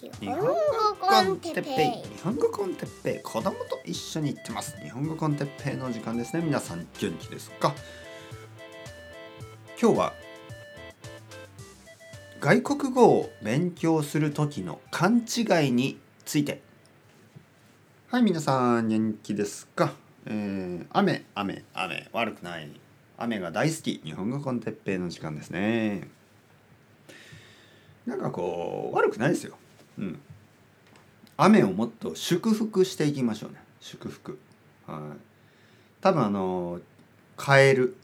日。本語コンテッペイ。日本語コンテッペイ。子供と一緒に行ってます。日本語コンテッペイの時間ですね。皆さん元気ですか？今日は外国語を勉強する時の勘違いについて。はい皆さん元気ですか、えー、雨雨雨。悪くない。雨が大好き。日本語コンテッペイの時間ですね。なんかこう悪くないですよ。うん。雨をもっと祝福していきましょうね。祝福。はい。多分あのカエル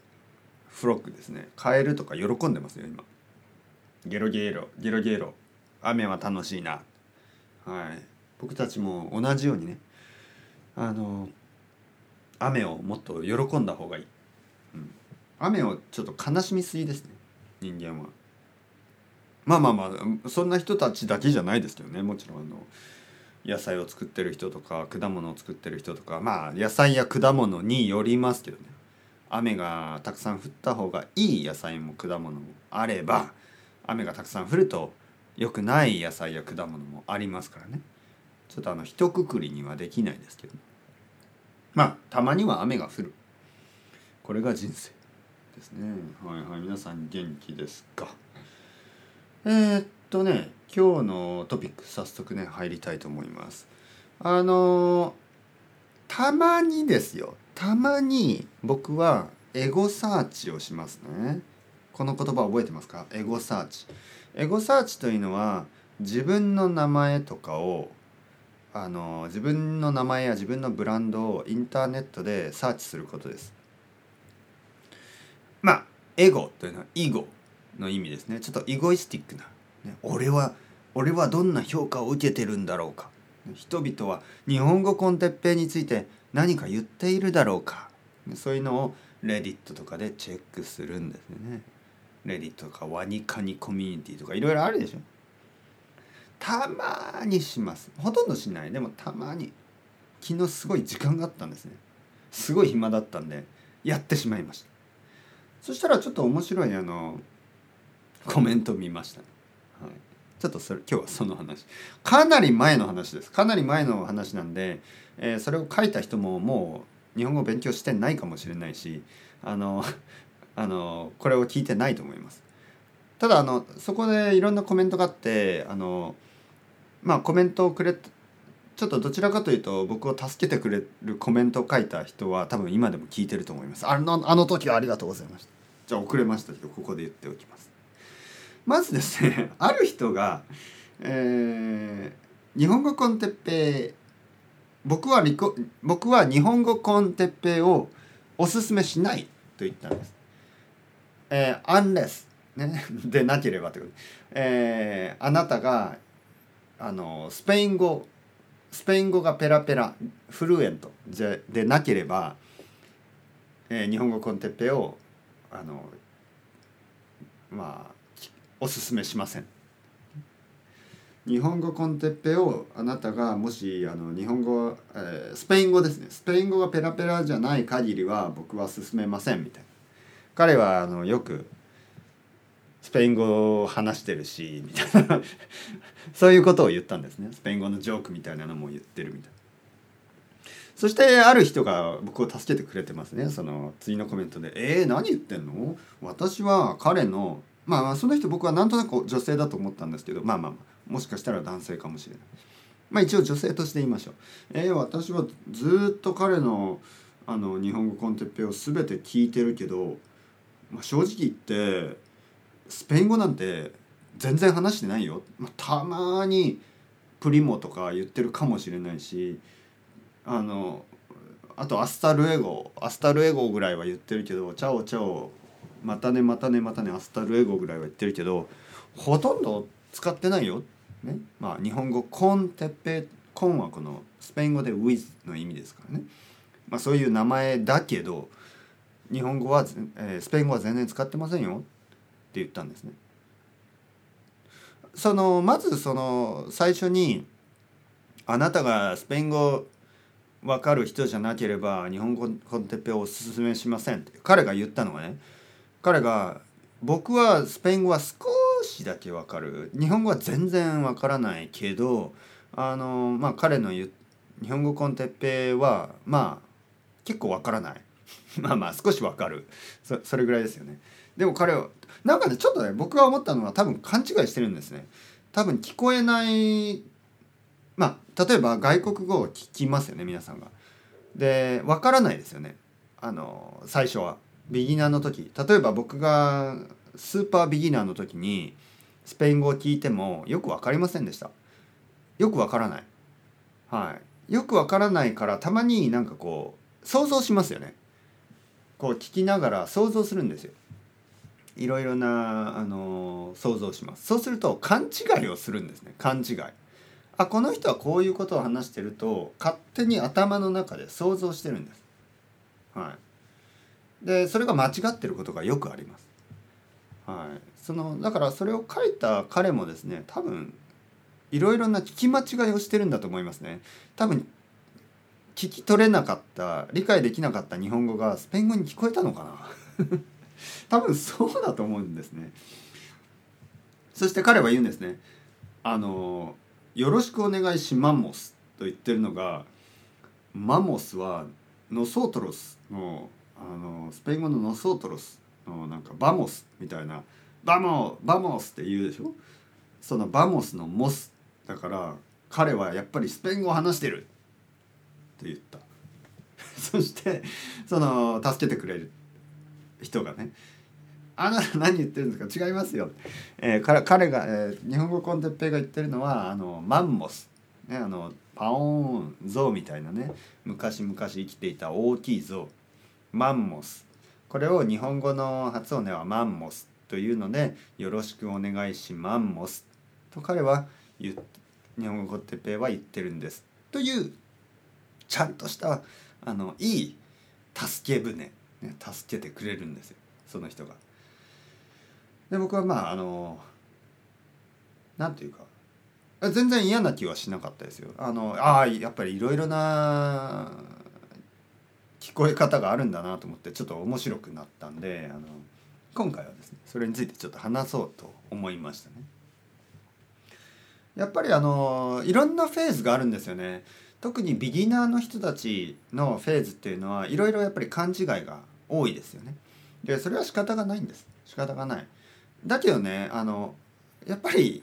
フロッグですね。カエルとか喜んでますよ今。ゲロゲロゲロゲロ。雨は楽しいな。はい。僕たちも同じようにね。あの雨をもっと喜んだ方がいい、うん、雨をちょっと悲しみすぎですね。人間は。まあまあまあそんな人たちだけじゃないですけどねもちろんあの野菜を作ってる人とか果物を作ってる人とかまあ野菜や果物によりますけどね。雨がたくさん降った方がいい野菜も果物もあれば雨がたくさん降ると良くない野菜や果物もありますからね。ちょっとあの一括りにはできないですけどね。まあたまには雨が降る。これが人生ですね。はいはい皆さん元気ですか？えー、っとね今日のトピック早速ね入りたいと思います。あのたまにですよ。たまに僕はエゴサーチをしますね。この言葉覚えてますか？エゴサーチ。エゴサーチというのは自分の名前とかをあの自分の名前や自分のブランドをインターネットでサーチすることです。まあエゴというのは囲碁の意味ですね。ちょっとイゴイスティックな、ね、俺は俺はどんな評価を受けてるんだろうか。人々は日本語コンテッペイについて何か言っているだろうか。そういうのをレディットとかでチェックするんですね。レディットとかワニカニコミュニティとかいろいろあるでしょ。たまにします。ほとんどしない。でもたまに。昨日すごい時間があったんですね。すごい暇だったんでやってしまいました。そしたらちょっと面白いあのコメント見ました、ね、はい、ちょっとそれ今日はその話。かなり前の話です。かなり前の話なんで、えー、それを書いた人ももう日本語勉強してないかもしれないしあの あのこれを聞いてないと思います。ただあのそこでいろんなコメントがあってあのまあコメントをくれちょっとどちらかというと僕を助けてくれるコメントを書いた人は多分今でも聞いてると思います。あのあの時はありがとうございました。じゃあ遅れましたけどここで言っておきます。まずですね ある人が、えー、日本語コンテッペイ僕は僕は日本語コンテッペイをおすすめしないと言ったんです。えー、アンレス、ね、でなければということで、えー、あなたがあのスペイン語スペイン語がペラペラフルエントでなければ、えー、日本語コンテッペをあのまあおすすめしません。日本語コンテッペをあなたがもしあの日本語、えー、スペイン語ですね。スペイン語がペラペラじゃない限りは僕は勧めませんみたいな。彼はあのよくスペイン語を話してるしみたいな。そういうことを言ったんですね。スペイン語のジョークみたいなのも言ってるみたいな。そしてある人が僕を助けてくれてますね。その次のコメントで「えー、何言ってんの私は彼のまあまあその人僕はなんとなく女性だと思ったんですけどまあまあもしかしたら男性かもしれない。まあ一応女性として言いましょう。えー、私はずっと彼のあの日本語 con Teppei を全て聞いてるけど、まあ、正直言ってスペイン語なんて全然話してないよ、まあ、たまに primo とか言ってるかもしれないしあのあと hasta luego hasta luego ぐらいは言ってるけど chao chao またねまたねまたね hasta luego ぐらいは言ってるけどほとんど使ってないよ。ねまあ、日本語コンテッペコンはこのスペイン語で with の意味ですからね、まあ、そういう名前だけど日本語は、えー、スペイン語は全然使ってませんよって言ったんですね。そのまずその最初にあなたがスペイン語わかる人じゃなければ日本語コンテッペをおすすめしませんって彼が言ったのはね彼が僕はスペイン語は少しだけわかる。日本語は全然わからないけどあのまあ彼の言日本語コンテッペはまあ結構わからない。まあまあ少しわかる。そそれぐらいですよね。でも彼はなんかねちょっとね僕が思ったのは多分勘違いしてるんですね。多分聞こえないまあ例えば外国語を聞きますよね皆さんが。でわからないですよね。あの最初は。ビギナーの時例えば僕がスーパービギナーの時にスペイン語を聞いてもよく分かりませんでした。よく分からない。はい。よく分からないからたまになんかこう想像しますよね。こう聞きながら想像するんですよ。いろいろな、あの想像します。そうすると勘違いをするんですね。勘違い。あこの人はこういうことを話してると勝手に頭の中で想像してるんです。はい。でそれが間違ってることがよくあります。はい、そのだからそれを書いた彼もですね多分いろいろな聞き間違いをしてるんだと思いますね。多分聞き取れなかった理解できなかった日本語がスペイン語に聞こえたのかな。多分そうだと思うんですね。そして彼は言うんですね。あの「よろしくお願いしマンモス」と言ってるのがマンモスは nosotros のあのスペイン語の nosotros のなんか vamos みたいな vamo vamos って言うでしょ？その vamos の mos だから彼はやっぱりスペイン語を話してるって言った。そしてその助けてくれる人がね「あなた何言ってるんですか？違いますよ」えー、彼彼が、えー、日本語 con Teppei が言ってるのはあのマンモス、ね、あのパオーン像みたいなね昔々生きていた大きい像。マンモス。これを日本語の発音ではマンモスというのでよろしくお願いしマンモス。と彼は日本語てっぺは言ってるんです。というちゃんとしたあのいい助け舟、ね、助けてくれるんですよ。その人が。で僕はまああのなんていうか。全然嫌な気はしなかったですよ。あのああやっぱりいろいろな聞こえ方があるんだなと思ってちょっと面白くなったんであの今回はですねそれについてちょっと話そうと思いましたね。やっぱりあのいろんなフェーズがあるんですよね。特にビギナーの人たちのフェーズっていうのはいろいろやっぱり勘違いが多いですよね。でそれは仕方がないんです仕方がない。だけどねあのやっぱり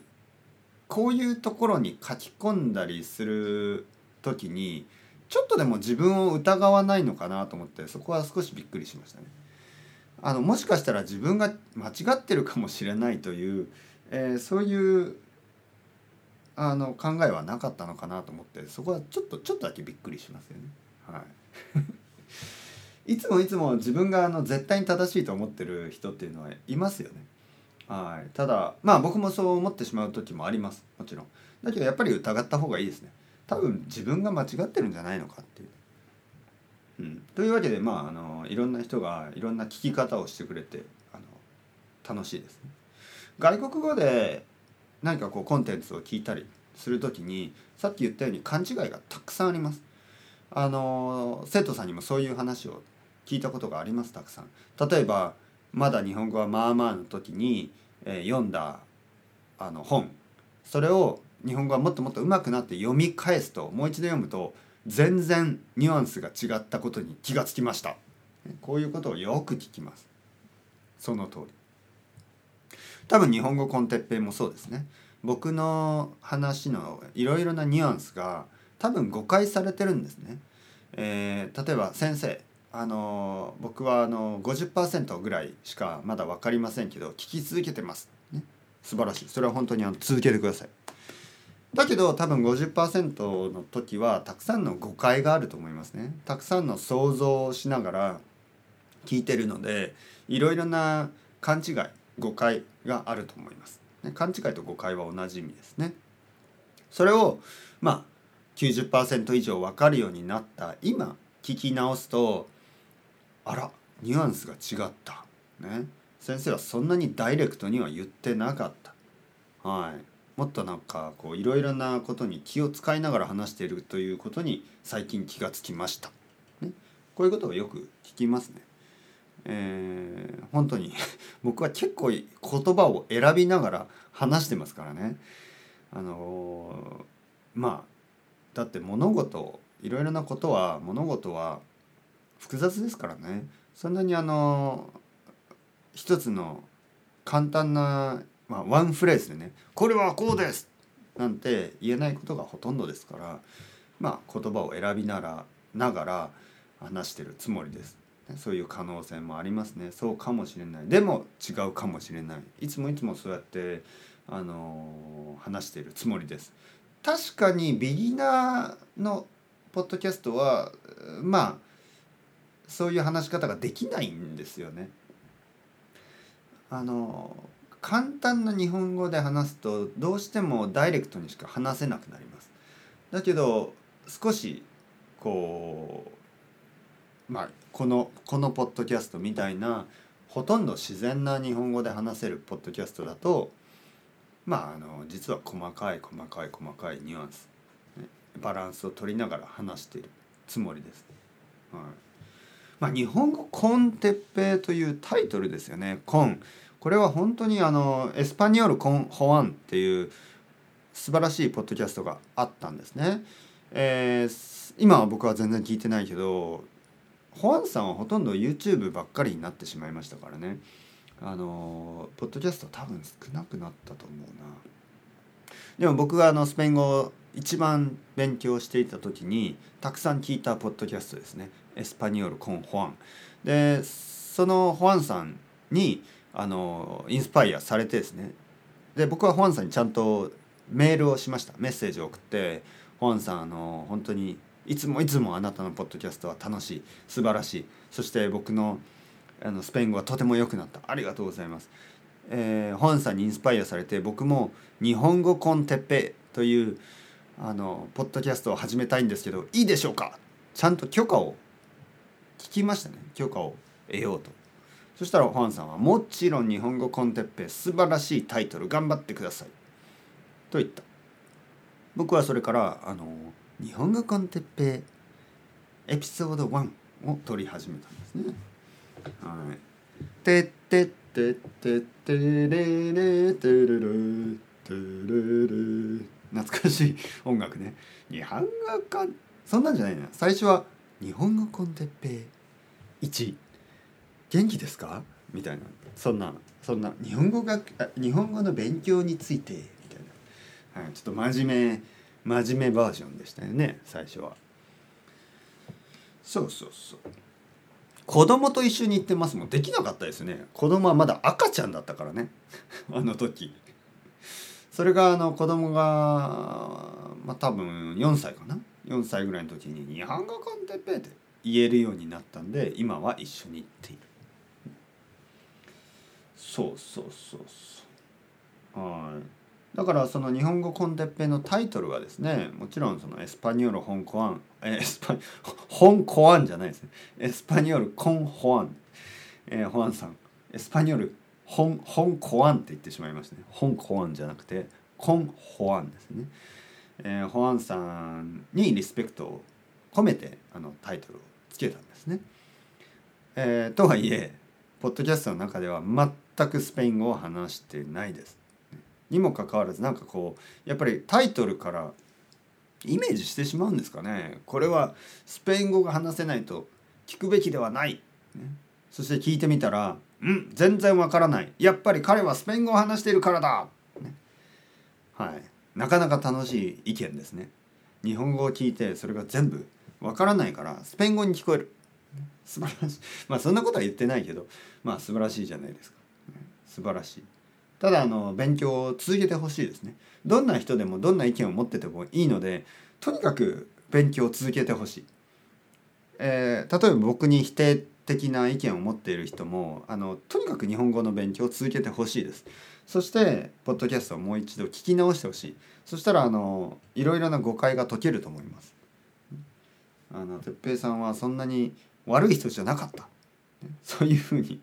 こういうところに書き込んだりする時にちょっとでも自分を疑わないのかなと思ってそこは少しびっくりしましたね。あのもしかしたら自分が間違ってるかもしれないという、えー、そういうあの考えはなかったのかなと思ってそこはちょっとちょっとだけびっくりしますよね。はい、いつもいつも自分があの絶対に正しいと思ってる人っていうのはいますよね。はい、ただまあ僕もそう思ってしまう時もありますもちろん。だけどやっぱり疑った方がいいですね。多分自分が間違ってるんじゃないのかっていう。うん、というわけでまああのいろんな人がいろんな聞き方をしてくれてあの楽しいですね。外国語で何かこうコンテンツを聞いたりする時にさっき言ったように勘違いがたくさんあります。あの生徒さんにもそういう話を聞いたことがありますたくさん。例えばまだ日本語はまあまあの時に、えー、読んだあの本それを日本語はもっともっと上手くなって読み返すともう一度読むと全然ニュアンスが違ったことに気がつきました。こういうことをよく聞きます。その通り。多分日本語コンテッペイもそうですね。僕の話のいろいろなニュアンスが多分誤解されてるんですね、えー、例えば先生あの僕はあの50%ぐらいしかまだ分かりませんけど聞き続けてます、ね、素晴らしい。それは本当にあの続けてください。だけど多分50%の時はたくさんの誤解があると思いますね。たくさんの想像をしながら聞いてるのでいろいろな勘違い誤解があると思います。ね、勘違いと誤解は同じ意味ですね。それをまあ90%以上分かるようになった今聞き直すとあらニュアンスが違った。ね、先生はそんなにダイレクトには言ってなかった。はい。もっとなんかこういろいろなことに気を使いながら話しているということに最近気がつきました。ね、こういうことをよく聞きますね。えー、本当に 僕は結構言葉を選びながら話してますからね。あのー、まあだって物事いろいろなことは物事は複雑ですからねそんなにあの一つの簡単な、まあ、ワンフレーズでね「これはこうです!」なんて言えないことがほとんどですからまあ言葉を選びならながら話してるつもりです。そういう可能性もありますねそうかもしれないでも違うかもしれないいつもいつもそうやってあの話しているつもりです確かにビギナーのポッドキャストはまあそういう話し方ができないんですよね。あの簡単な日本語で話すとどうしてもダイレクトにしか話せなくなります。だけど少しこうまあこのこのポッドキャストみたいなほとんど自然な日本語で話せるポッドキャストだとまああの実は細かい細かい細かいニュアンスバランスを取りながら話しているつもりです。はいまあ、日本語コンテッペというタイトルですよね。コン。これは本当にあのエスパニオルコンホアンっていう素晴らしいポッドキャストがあったんですね。えー、今は僕は全然聞いてないけどホアンさんはほとんど YouTube ばっかりになってしまいましたからね。あのポッドキャスト多分少なくなったと思うな。でも僕があのスペイン語一番勉強していた時にたくさん聞いたポッドキャストですねエスパニオル・コン・ホアンでそのホアンさんにあのインスパイアされてですね。で僕はホアンさんにちゃんとメールをしました。メッセージを送ってホアンさんあの本当にいつもいつもあなたのポッドキャストは楽しい素晴らしい。そして僕のあのスペイン語はとても良くなった。ありがとうございます、えー、ホアンさんにインスパイアされて僕も日本語コンテッペというあのポッドキャストを始めたいんですけどいいでしょうか？ちゃんと許可を聞きましたね。許可を得ようと。そしたらファンさんは「もちろん日本語コンテッペ素晴らしいタイトル頑張ってください」と言った。僕はそれからあの日本語コンテッペエピソード1を撮り始めたんですね。はい。てってってってってれれてるるてるる懐かしい音楽ね日本語コンそんなんじゃないな最初は日本語コンテッペ1元気ですか？みたいな。そんなそんな日本語が日本語の勉強についてみたいな、はい、ちょっと真面目真面目バージョンでしたよね最初は。そうそうそう。子供と一緒に行ってますもん。できなかったですね。子供はまだ赤ちゃんだったからね。あの時。それがあの子供がまあ多分4歳かな。4歳ぐらいの時に「日本語コンテッペ」って言えるようになったんで今は一緒に行っているそうそうそうそう。はい。だからその日本語コンテッペのタイトルはですねもちろんそのエスパニョール香港アンえエスパ香港アンじゃないですね。エスパニョールコンホアン。えー、ホアンさん。エスパニョール本本コアンって言ってしまいましたね。本コアンじゃなくてコンホアンですね、えー、ホアンさんにリスペクトを込めてあのタイトルをつけたんですね、えー、とはいえポッドキャストの中では全くスペイン語を話してないです。にもかかわらずなんかこうやっぱりタイトルからイメージしてしまうんですかね。これはスペイン語が話せないと聞くべきではない、ね、そして聞いてみたらうん全然わからない。やっぱり彼はスペイン語を話しているからだ、ね、はい。なかなか楽しい意見ですね。日本語を聞いてそれが全部わからないからスペイン語に聞こえる。素晴らしい。まあそんなことは言ってないけどまあ素晴らしいじゃないですか。素晴らしい。ただあの勉強を続けてほしいですね。どんな人でもどんな意見を持っててもいいのでとにかく勉強を続けてほしい、えー、例えば僕に否定的な意見を持っている人もあのとにかく日本語の勉強を続けてほしいです。そしてポッドキャストをもう一度聞き直してほしい。そしたらあのいろいろな誤解が解けると思います。あの哲平さんはそんなに悪い人じゃなかった。そういうふうに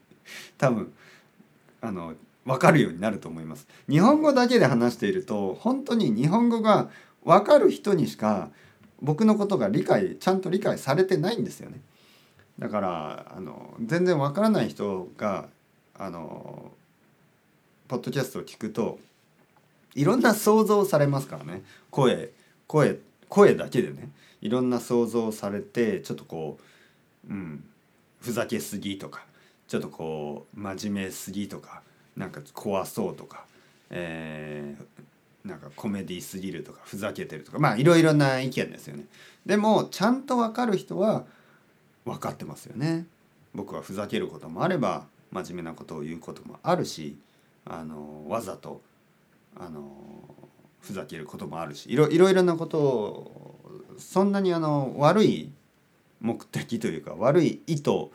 多分あの分かるようになると思います。日本語だけで話していると本当に日本語が分かる人にしか僕のことが理解ちゃんと理解されてないんですよね。だからあの全然わからない人があのポッドキャストを聞くといろんな想像されますからね。声声声だけでね。いろんな想像されてちょっとこう、うん、ふざけすぎとか。ちょっとこう真面目すぎとかなんか怖そうとか、えー、なんかコメディすぎるとかふざけてるとかまあいろいろな意見ですよね。でもちゃんと分かる人は分かってますよね。僕はふざけることもあれば真面目なことを言うこともあるしあのわざとあのふざけることもあるしいろいろいろなことをそんなにあの悪い目的というか悪い意図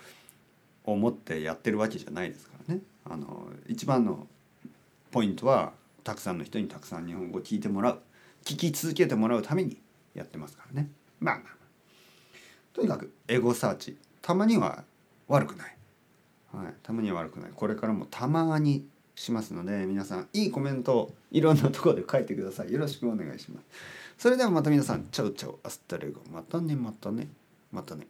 を持ってやってるわけじゃないですからね。あの一番のポイントはたくさんの人にたくさん日本語を聞いてもらう。聞き続けてもらうためにやってますからね。まあまあとにかくエゴサーチ。たまには悪くない。はい、たまには悪くない。これからもたまにしますので皆さんいいコメントをいろんなところで書いてください。よろしくお願いします。それではまた皆さんチャウチャウアスタレゴ。またねまたね。またね。